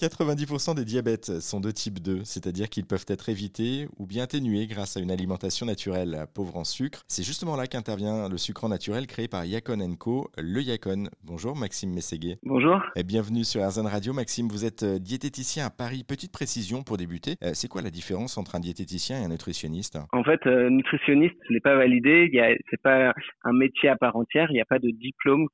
90% des diabètes sont de type 2, c'est-à-dire qu'ils peuvent être évités ou bien atténués grâce à une alimentation naturelle pauvre en sucre. C'est justement là qu'intervient le sucre naturel créé par Yacon Co, le Yacon. Bonjour Maxime Mességuet. Bonjour. Et bienvenue sur RZN Radio. Maxime, vous êtes euh, diététicien à Paris. Petite précision pour débuter. Euh, c'est quoi la différence entre un diététicien et un nutritionniste? En fait, euh, nutritionniste, ce n'est pas validé. C'est pas un métier à part entière. Il n'y a pas de diplôme,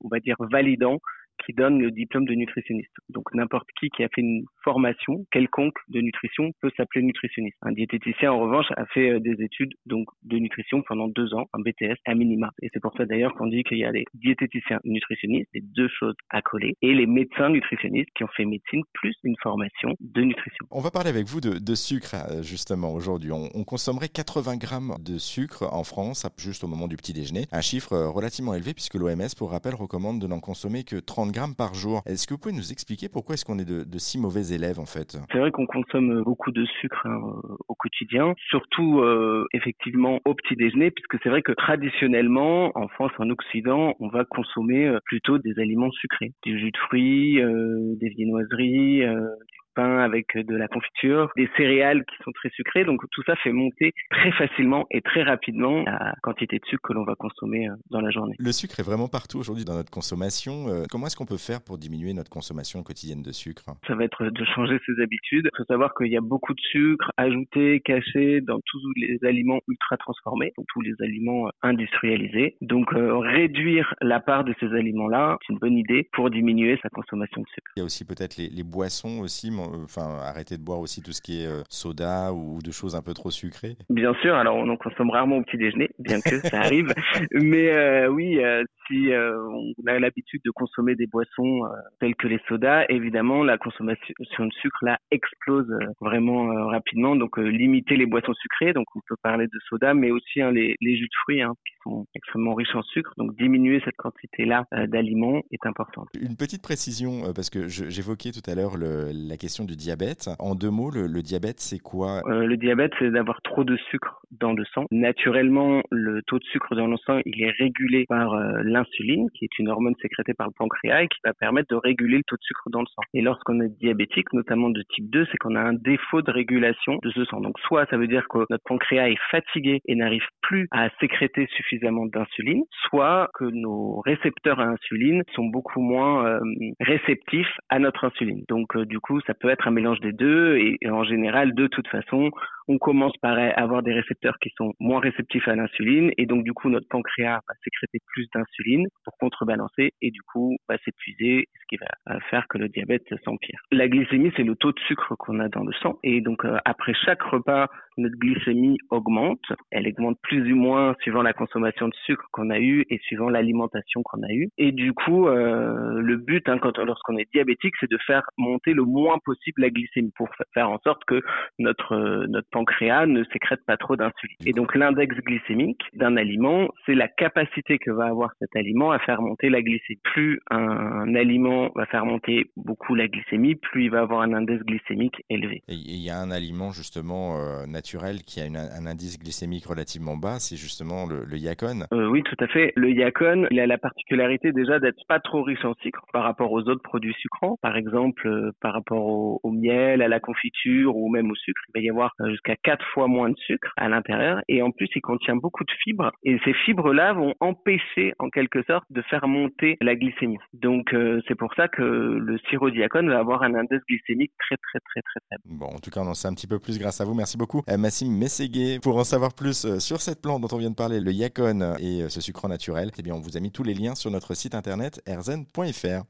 on va dire, validant qui donne le diplôme de nutritionniste. Donc n'importe qui qui a fait une formation quelconque de nutrition peut s'appeler nutritionniste. Un diététicien en revanche a fait euh, des études donc de nutrition pendant deux ans, un BTS à minima. Et c'est pour ça d'ailleurs qu'on dit qu'il y a les diététiciens nutritionnistes, les deux choses à coller, et les médecins nutritionnistes qui ont fait médecine plus une formation de nutrition. On va parler avec vous de, sucre euh, justement aujourd'hui. On, on, consommerait 80 grammes de sucre en France juste au moment du petit déjeuner, un chiffre euh, relativement élevé puisque l'OMS pour rappel recommande de n'en consommer que 30 grammes par jour. Est-ce que vous pouvez nous expliquer pourquoi est-ce qu'on est de, si mauvais élèves en fait? C'est vrai qu'on consomme beaucoup de sucre hein, au quotidien, surtout euh, effectivement au petit déjeuner, puisque c'est vrai que traditionnellement en France, en Occident, on va consommer euh, plutôt des aliments sucrés, du jus de fruits, euh, des viennoiseries, pain avec de la confiture, des céréales qui sont très sucrées. Donc tout ça fait monter très facilement et très rapidement la quantité de sucre que l'on va consommer euh, dans la journée. Le sucre est vraiment partout aujourd'hui dans notre consommation. Euh, comment est-ce qu'on peut faire pour diminuer notre consommation quotidienne de sucre? Ça va être de changer ses habitudes. Il faut savoir qu'il y a beaucoup de sucre ajouté, caché dans tous les aliments ultra transformés, donc tous les aliments euh, industrialisés. Donc réduire la part de ces aliments-là, c'est une bonne idée pour diminuer sa consommation de sucre. Il y a aussi peut-être les, les boissons aussi enfin arrêter de boire aussi tout ce qui est euh, soda ou de choses un peu trop sucrées? Bien sûr, alors on en consomme rarement au petit déjeuner, bien que ça arrive, mais euh, oui, euh, si on a l'habitude de consommer des boissons telles que les sodas, évidemment la consommation de sucre là explose vraiment rapidement, donc limiter les boissons sucrées, donc on peut parler de soda, mais aussi hein, les, jus de fruits hein, qui sont extrêmement riches en sucre, donc diminuer cette quantité là d'aliments est important. Une petite précision parce que j'évoquais tout à l'heure la question du diabète. En deux mots, le, diabète, c'est quoi? Euh, Le diabète, c'est d'avoir trop de sucre dans le sang. Naturellement, le taux de sucre dans le sang, il est régulé par euh, l'insuline, qui est une hormone sécrétée par le pancréas et qui va permettre de réguler le taux de sucre dans le sang. Et lorsqu'on est diabétique, notamment de type 2, c'est qu'on a un défaut de régulation de ce sang. Donc soit ça veut dire que notre pancréas est fatigué et n'arrive plus à sécréter suffisamment d'insuline, soit que nos récepteurs à insuline sont beaucoup moins euh, réceptifs à notre insuline. Donc du coup, ça peut être un mélange des deux et, en général, de toute façon, on commence par avoir des récepteurs qui sont moins réceptifs à l'insuline et donc du coup notre pancréas va sécréter plus d'insuline pour contrebalancer et du coup va s'épuiser, ce qui va faire que le diabète s'empire. La glycémie, c'est le taux de sucre qu'on a dans le sang et donc euh, après chaque repas, notre glycémie augmente. Elle augmente plus ou moins suivant la consommation de sucre qu'on a eu et suivant l'alimentation qu'on a eue. Et du coup, euh, le but, hein, lorsqu'on est diabétique, c'est de faire monter le moins possible la glycémie pour faire en sorte que notre euh, notre pancréas ne sécrète pas trop d'insuline. Et donc l'index glycémique d'un aliment, c'est la capacité que va avoir cet aliment à faire monter la glycémie. Plus un, aliment va faire monter beaucoup la glycémie, plus il va avoir un index glycémique élevé. Et il y a un aliment justement euh, naturel qui a un indice glycémique relativement bas, c'est justement le, le yacon. Euh, oui, tout à fait. Le yacon, il a la particularité déjà d'être pas trop riche en sucre par rapport aux autres produits sucrants. Par exemple, euh, par rapport au, au, miel, à la confiture ou même au sucre, il va y avoir euh, jusqu'à quatre fois moins de sucre à l'intérieur. Et en plus, il contient beaucoup de fibres. Et ces fibres-là vont empêcher, en quelque sorte, de faire monter la glycémie. Donc, c'est pour ça que le sirop diacone va avoir un indice glycémique très, très, très, très faible. Bon, en tout cas, on en sait un petit peu plus grâce à vous. Merci beaucoup. Massim Mességué. Pour en savoir plus euh, sur cette plante dont on vient de parler, le yacon et euh, ce sucre naturel, eh bien, on vous a mis tous les liens sur notre site internet erzen.fr.